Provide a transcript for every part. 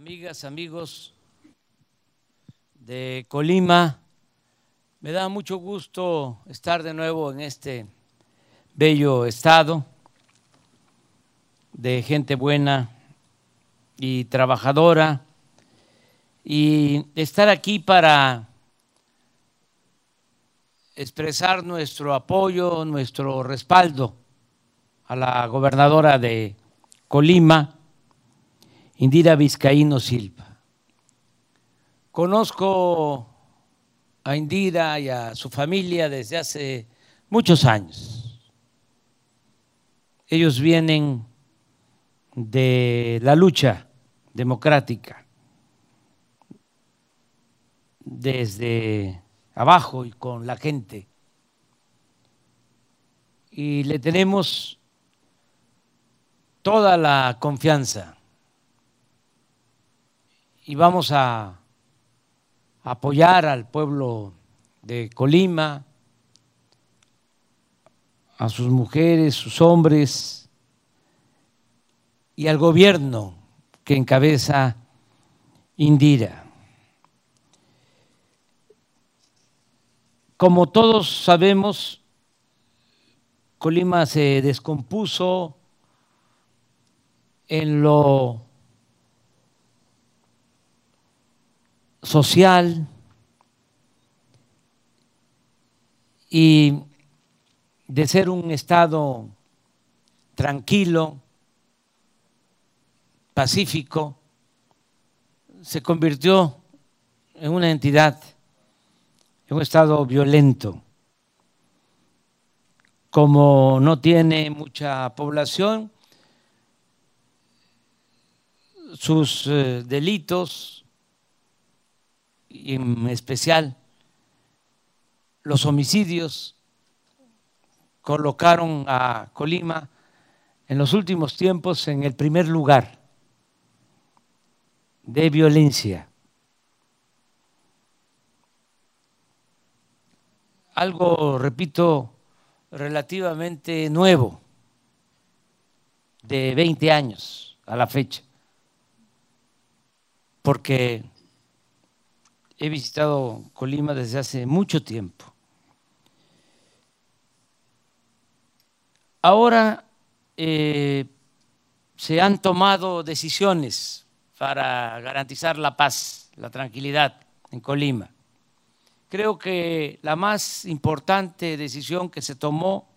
amigas, amigos de Colima. Me da mucho gusto estar de nuevo en este bello estado de gente buena y trabajadora y estar aquí para expresar nuestro apoyo, nuestro respaldo a la gobernadora de Colima, Indira Vizcaíno Silva. Conozco a Indira y a su familia desde hace muchos años. Ellos vienen de la lucha democrática desde abajo y con la gente. Y le tenemos toda la confianza y vamos a apoyar al pueblo de Colima, a sus mujeres, sus hombres y al gobierno que encabeza Indira. Como todos sabemos, Colima se descompuso en lo social y de ser un Estado tranquilo, pacífico, se convirtió en una entidad, en un Estado violento. Como no tiene mucha población, sus eh, delitos y en especial los homicidios colocaron a Colima en los últimos tiempos en el primer lugar de violencia. Algo, repito, relativamente nuevo, de 20 años a la fecha, porque he visitado Colima desde hace mucho tiempo. Ahora eh, se han tomado decisiones para garantizar la paz, la tranquilidad en Colima. Creo que la más importante decisión que se tomó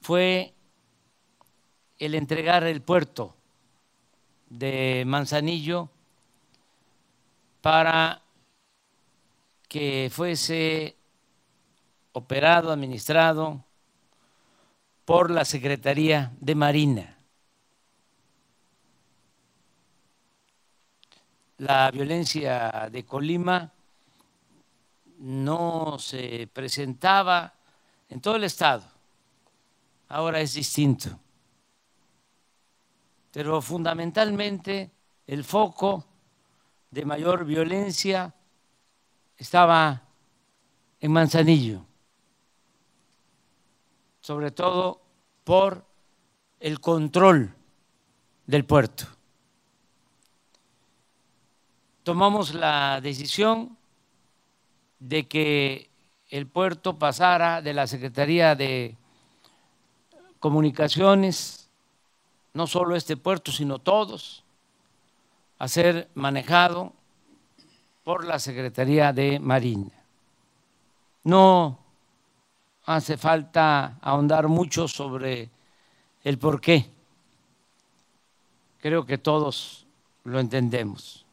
fue el entregar el puerto de Manzanillo para que fuese operado, administrado por la Secretaría de Marina. La violencia de Colima no se presentaba en todo el estado, ahora es distinto. Pero fundamentalmente el foco de mayor violencia estaba en Manzanillo, sobre todo por el control del puerto. Tomamos la decisión de que el puerto pasara de la Secretaría de Comunicaciones, no solo este puerto, sino todos, a ser manejado por la Secretaría de Marina. No hace falta ahondar mucho sobre el por qué. Creo que todos lo entendemos.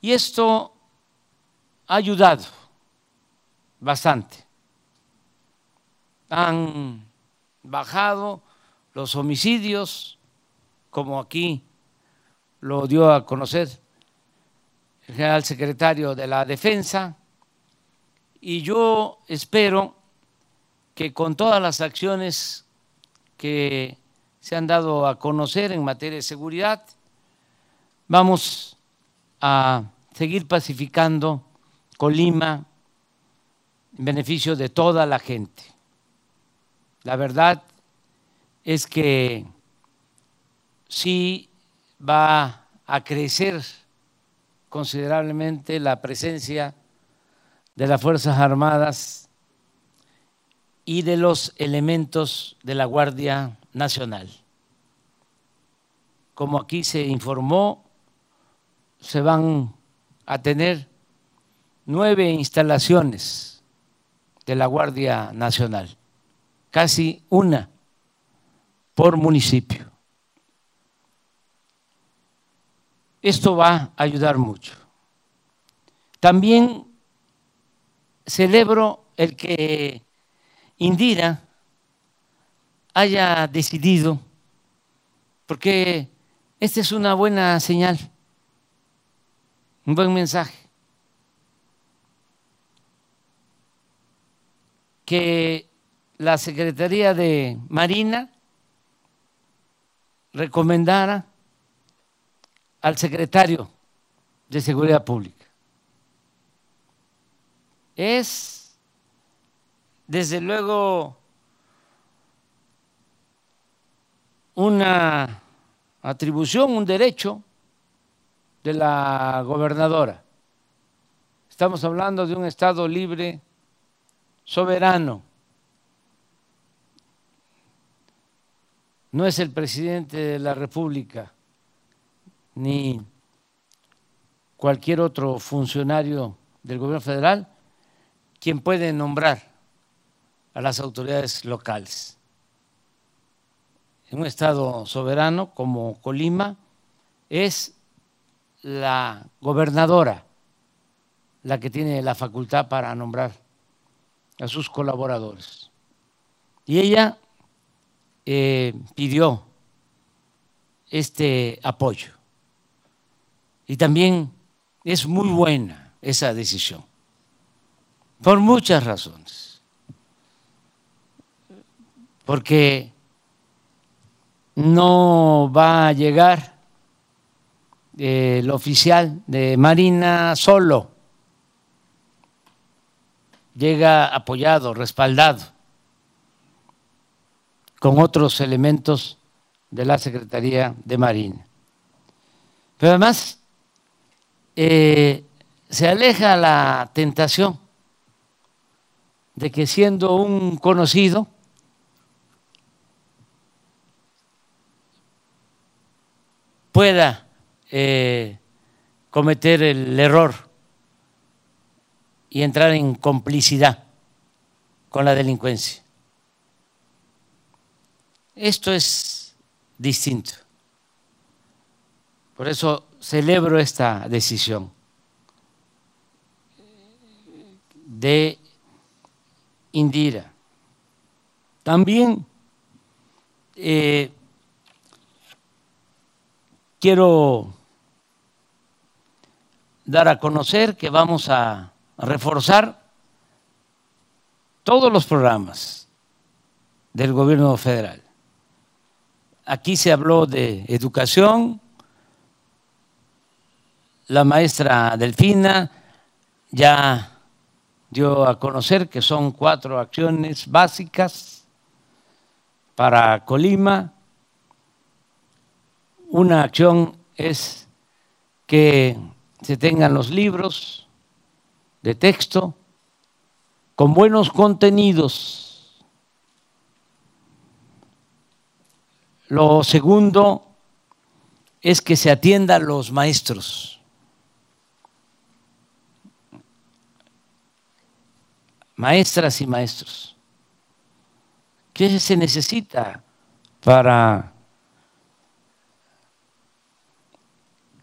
Y esto ha ayudado bastante. Han bajado los homicidios, como aquí lo dio a conocer el general secretario de la Defensa, y yo espero que con todas las acciones que se han dado a conocer en materia de seguridad, vamos a seguir pacificando Colima en beneficio de toda la gente. La verdad es que sí va a crecer considerablemente la presencia de las Fuerzas Armadas y de los elementos de la Guardia Nacional. Como aquí se informó, se van a tener nueve instalaciones de la Guardia Nacional, casi una por municipio. Esto va a ayudar mucho. También celebro el que Indira haya decidido, porque esta es una buena señal, un buen mensaje, que la Secretaría de Marina recomendara al secretario de Seguridad Pública. Es, desde luego, una atribución, un derecho de la gobernadora. Estamos hablando de un Estado libre, soberano. No es el presidente de la República ni cualquier otro funcionario del gobierno federal quien puede nombrar a las autoridades locales. En un estado soberano como Colima es la gobernadora la que tiene la facultad para nombrar a sus colaboradores. Y ella eh, pidió este apoyo. Y también es muy buena esa decisión, por muchas razones. Porque no va a llegar el oficial de Marina solo, llega apoyado, respaldado, con otros elementos de la Secretaría de Marina. Pero además eh, se aleja la tentación de que siendo un conocido, pueda eh, cometer el error y entrar en complicidad con la delincuencia. Esto es distinto. Por eso celebro esta decisión de Indira. También eh, quiero dar a conocer que vamos a reforzar todos los programas del gobierno federal. Aquí se habló de educación, la maestra Delfina ya dio a conocer que son cuatro acciones básicas para Colima. Una acción es que se tengan los libros de texto con buenos contenidos. Lo segundo es que se atienda a los maestros maestras y maestros. ¿Qué se necesita para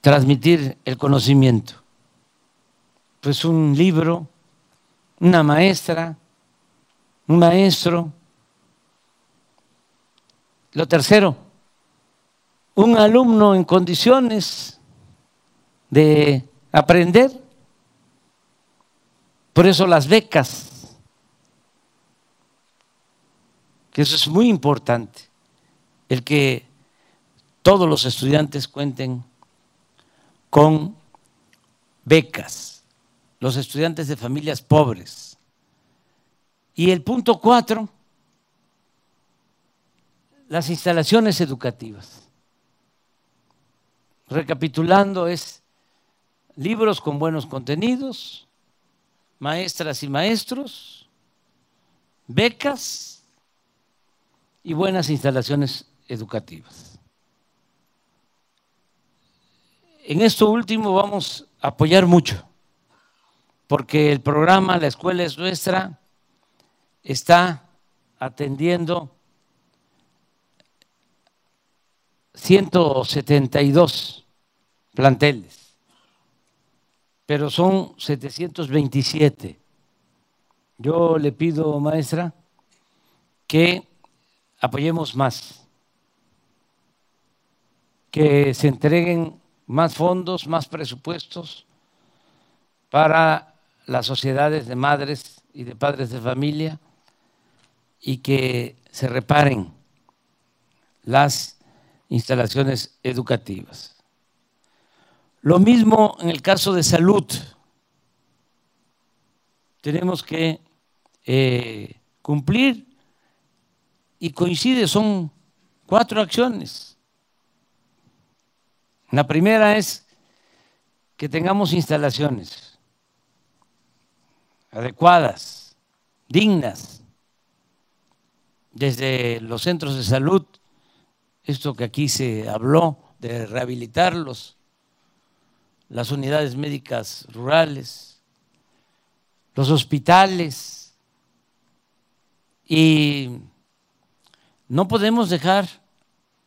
transmitir el conocimiento? Pues un libro, una maestra, un maestro. Lo tercero, un alumno en condiciones de aprender. Por eso las becas que eso es muy importante, el que todos los estudiantes cuenten con becas, los estudiantes de familias pobres. Y el punto cuatro, las instalaciones educativas. recapitulando, es libros con buenos contenidos, maestras y maestros, becas y buenas instalaciones educativas. En esto último vamos a apoyar mucho, porque el programa La Escuela es Nuestra está atendiendo 172 planteles, pero son 727. Yo le pido, maestra, que apoyemos más, que se entreguen más fondos, más presupuestos para las sociedades de madres y de padres de familia y que se reparen las instalaciones educativas. Lo mismo en el caso de salud. Tenemos que eh, cumplir y coincide, son cuatro acciones. La primera es que tengamos instalaciones adecuadas, dignas, desde los centros de salud, esto que aquí se habló de rehabilitarlos, las unidades médicas rurales, los hospitales, y no podemos dejar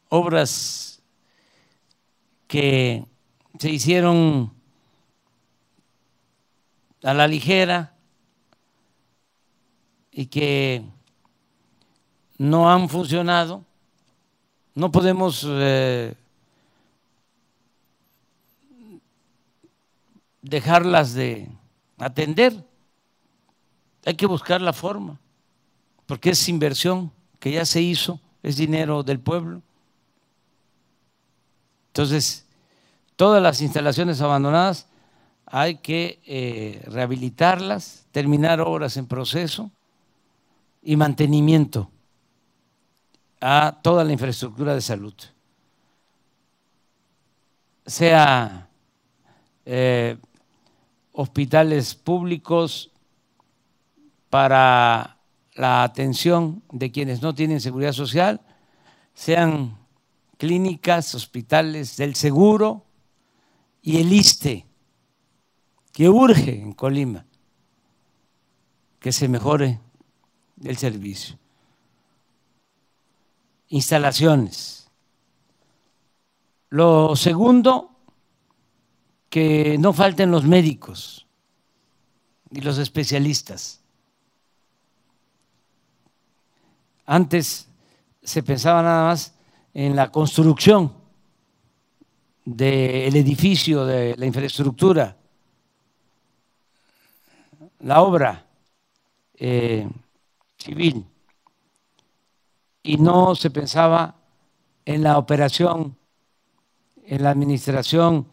obras que se hicieron a la ligera y que no han funcionado, no podemos eh, dejarlas de atender. Hay que buscar la forma, porque es inversión que ya se hizo, es dinero del pueblo. Entonces, todas las instalaciones abandonadas hay que eh, rehabilitarlas, terminar obras en proceso y mantenimiento a toda la infraestructura de salud, sea eh, hospitales públicos para la atención de quienes no tienen seguridad social, sean clínicas, hospitales del seguro y el ISTE, que urge en Colima que se mejore el servicio instalaciones. Lo segundo, que no falten los médicos y los especialistas. Antes se pensaba nada más en la construcción del edificio, de la infraestructura, la obra eh, civil. Y no se pensaba en la operación, en la administración,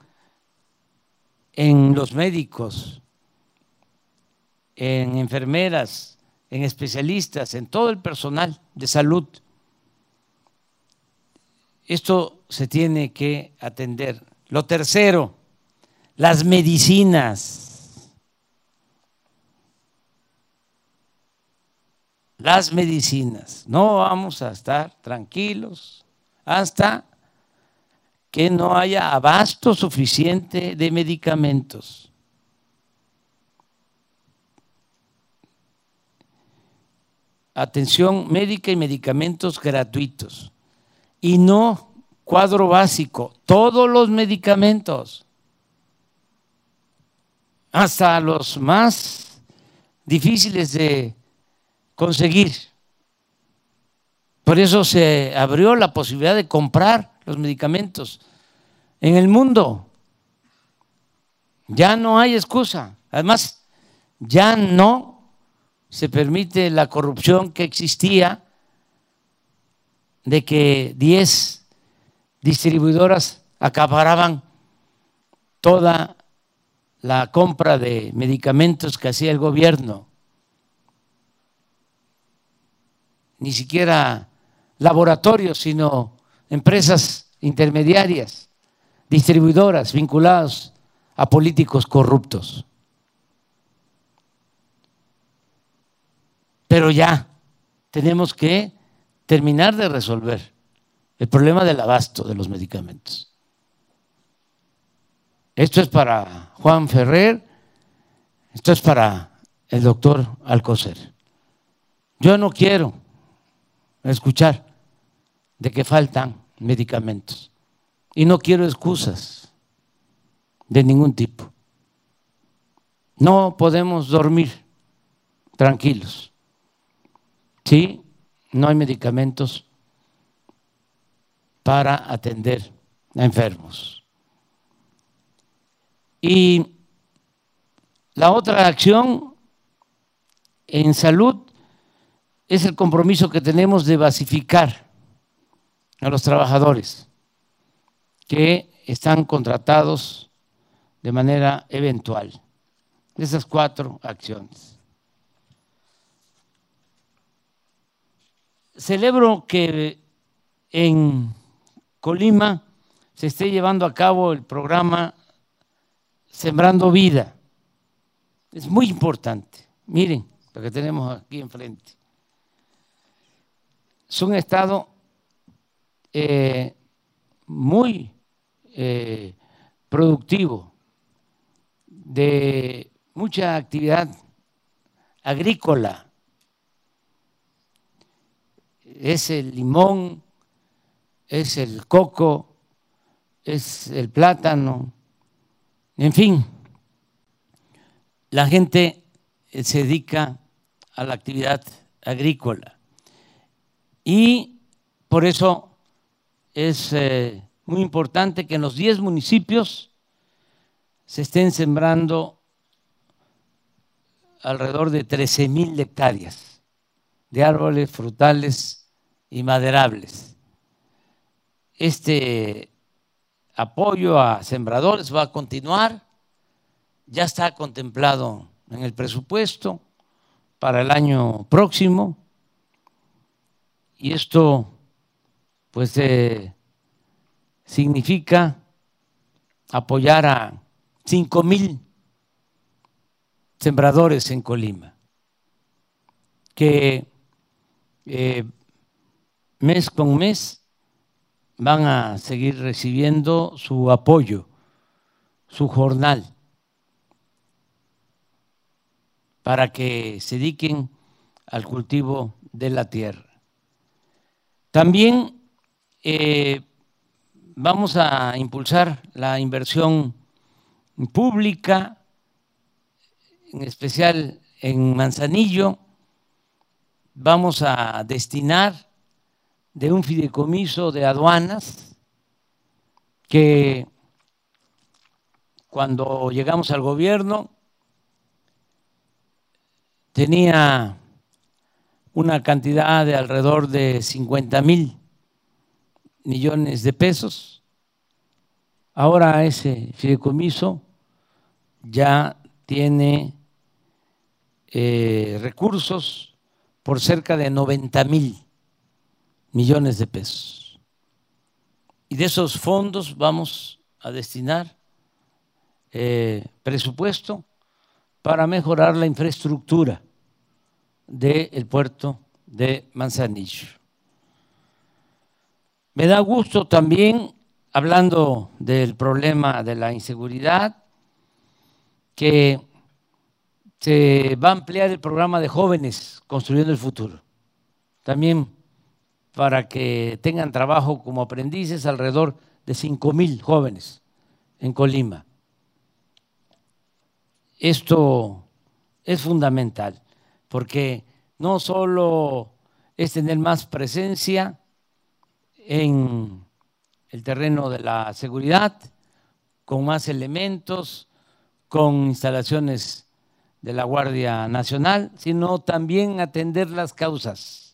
en los médicos, en enfermeras, en especialistas, en todo el personal de salud. Esto se tiene que atender. Lo tercero, las medicinas. las medicinas. No vamos a estar tranquilos hasta que no haya abasto suficiente de medicamentos. Atención médica y medicamentos gratuitos. Y no cuadro básico, todos los medicamentos, hasta los más difíciles de conseguir. Por eso se abrió la posibilidad de comprar los medicamentos en el mundo. Ya no hay excusa. Además, ya no se permite la corrupción que existía de que 10 distribuidoras acaparaban toda la compra de medicamentos que hacía el gobierno. ni siquiera laboratorios, sino empresas intermediarias distribuidoras vinculadas a políticos corruptos. Pero ya tenemos que terminar de resolver el problema del abasto de los medicamentos. Esto es para Juan Ferrer, esto es para el doctor Alcocer. Yo no quiero escuchar de que faltan medicamentos y no quiero excusas de ningún tipo. No podemos dormir tranquilos. Sí, no hay medicamentos para atender a enfermos. Y la otra acción en salud es el compromiso que tenemos de basificar a los trabajadores que están contratados de manera eventual. Esas cuatro acciones. Celebro que en Colima se esté llevando a cabo el programa Sembrando Vida. Es muy importante. Miren lo que tenemos aquí enfrente. Es un estado eh, muy eh, productivo, de mucha actividad agrícola. Es el limón, es el coco, es el plátano, en fin, la gente eh, se dedica a la actividad agrícola. Y por eso es eh, muy importante que en los 10 municipios se estén sembrando alrededor de 13 mil hectáreas de árboles frutales y maderables. Este apoyo a sembradores va a continuar, ya está contemplado en el presupuesto para el año próximo y esto pues eh, significa apoyar a cinco mil sembradores en Colima que eh, mes con mes van a seguir recibiendo su apoyo, su jornal, para que se dediquen al cultivo de la tierra. También eh, vamos a impulsar la inversión pública, en especial en Manzanillo. Vamos a destinar de un fideicomiso de aduanas que cuando llegamos al gobierno tenía una cantidad de alrededor de 50 mil millones de pesos. Ahora ese fideicomiso ya tiene eh, recursos por cerca de 90 mil millones de pesos. Y de esos fondos vamos a destinar eh, presupuesto para mejorar la infraestructura del puerto de Manzanillo. Me da gusto también, hablando del problema de la inseguridad, que se va a ampliar el programa de jóvenes construyendo el futuro. También para que tengan trabajo como aprendices alrededor de 5 mil jóvenes en Colima. Esto es fundamental porque no solo es tener más presencia en el terreno de la seguridad, con más elementos, con instalaciones de la Guardia Nacional, sino también atender las causas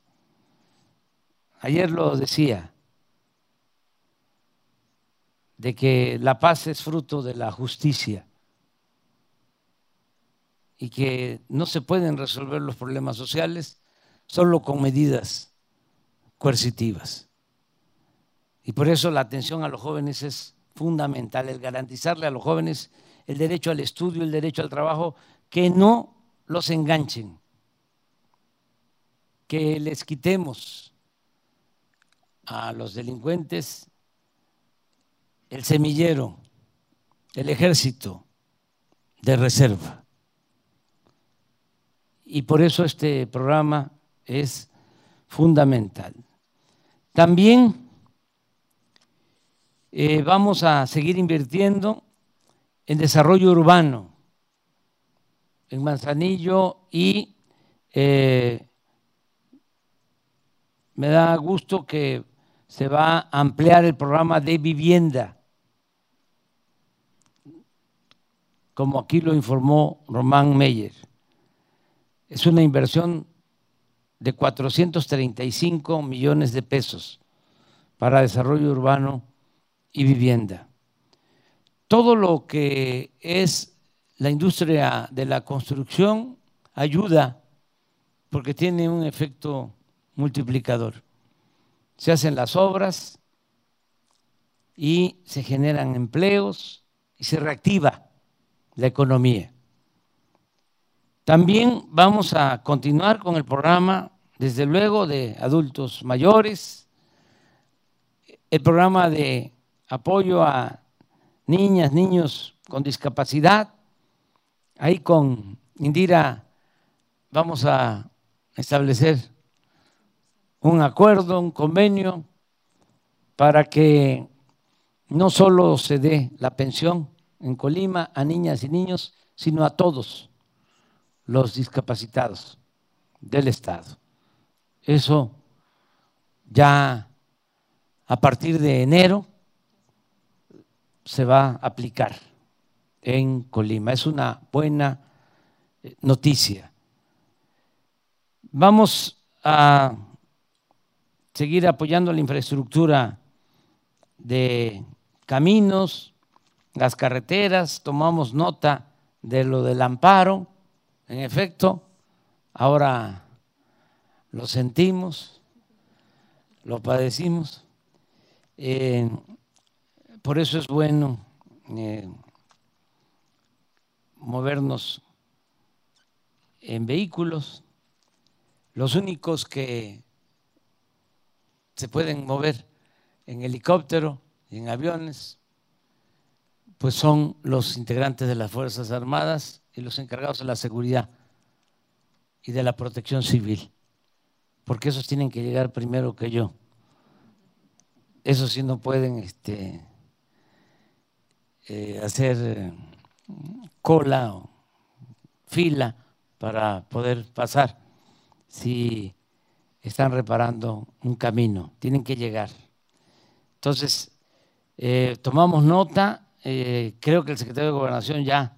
Ayer lo decía, de que la paz es fruto de la justicia y que no se pueden resolver los problemas sociales solo con medidas coercitivas. Y por eso la atención a los jóvenes es fundamental, el garantizarle a los jóvenes el derecho al estudio, el derecho al trabajo, que no los enganchen, que les quitemos a los delincuentes el semillero, el ejército de reserva. Y por eso este programa es fundamental. También eh, vamos a seguir invirtiendo en desarrollo urbano, en Manzanillo y eh, me da gusto que se va a ampliar el programa de vivienda, como aquí lo informó Román Meyer. Es una inversión de 435 millones de pesos para desarrollo urbano y vivienda. Todo lo que es la industria de la construcción ayuda porque tiene un efecto multiplicador. Se hacen las obras y se generan empleos y se reactiva la economía. También vamos a continuar con el programa, desde luego, de adultos mayores, el programa de apoyo a niñas, niños con discapacidad. Ahí con Indira vamos a establecer un acuerdo, un convenio para que no solo se dé la pensión en Colima a niñas y niños, sino a todos los discapacitados del Estado. Eso ya a partir de enero se va a aplicar en Colima. Es una buena eh, noticia. Vamos a seguir apoyando la infraestructura de caminos, las carreteras, tomamos nota de lo del amparo, en efecto, ahora lo sentimos, lo padecimos. Eh, por eso es bueno eh, movernos en vehículos. Los únicos que se pueden mover en helicóptero en aviones, pues son los integrantes de las Fuerzas Armadas y los encargados de la seguridad y de la protección civil, porque esos tienen que llegar primero que yo. Esos sí no pueden este, eh, hacer eh, cola o fila para poder pasar si están reparando un camino, tienen que llegar. Entonces, eh, tomamos nota, creo que el secretario de Gobernación ya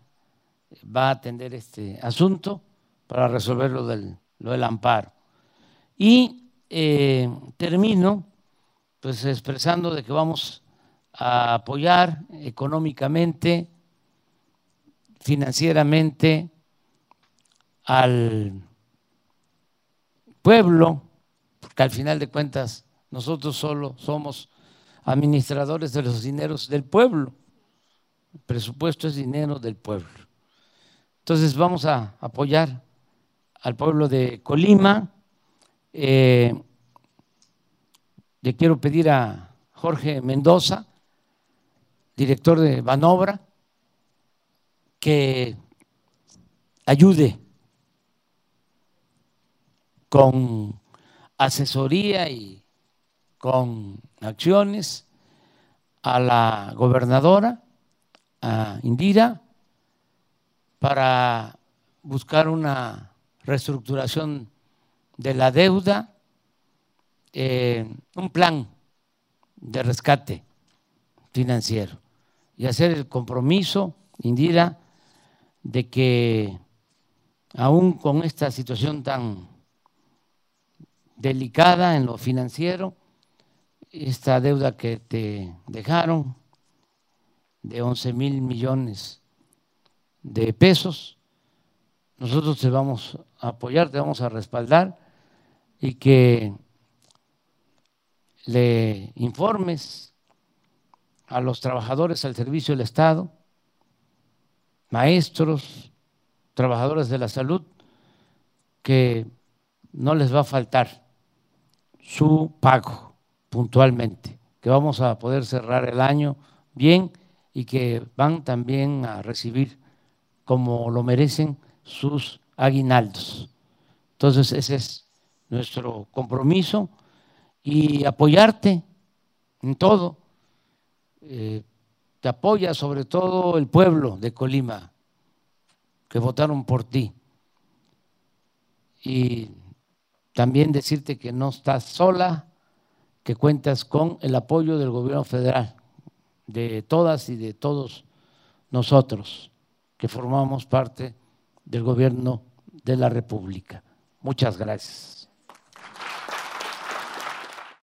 va a atender este asunto para resolver lo del, lo del amparo. Y termino pues expresando de que vamos a apoyar económicamente, financieramente al pueblo, porque al final de cuentas nosotros solo somos administradores de los dineros del pueblo. El presupuesto es dinero del pueblo. Entonces vamos a apoyar al pueblo de Colima. Eh, le quiero pedir a Jorge Mendoza director de Banobra, que ayude con asesoría y con acciones a la gobernadora, Indira, para buscar una reestructuración de la deuda, eh, un plan de rescate financiero y hacer el compromiso, Indira, de que aún con esta situación tan delicada en lo financiero, esta deuda que te dejaron de 11 mil millones de pesos, nosotros te vamos a apoyar, te vamos a respaldar y que le informes a los trabajadores al servicio del Estado, maestros, trabajadores de la salud, que no les va a faltar su pago puntualmente, que vamos a poder cerrar el año bien y que van también a recibir, como lo merecen, sus aguinaldos. Entonces, ese es nuestro compromiso y apoyarte en todo. Eh, te apoya sobre todo el pueblo de Colima, que votaron por ti. Y también decirte que no estás sola, que cuentas con el apoyo del gobierno federal, de todas y de todos nosotros que formamos parte del gobierno de la República. Muchas gracias.